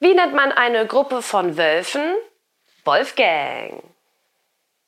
Wie nennt man eine Gruppe von Wölfen? Wolfgang.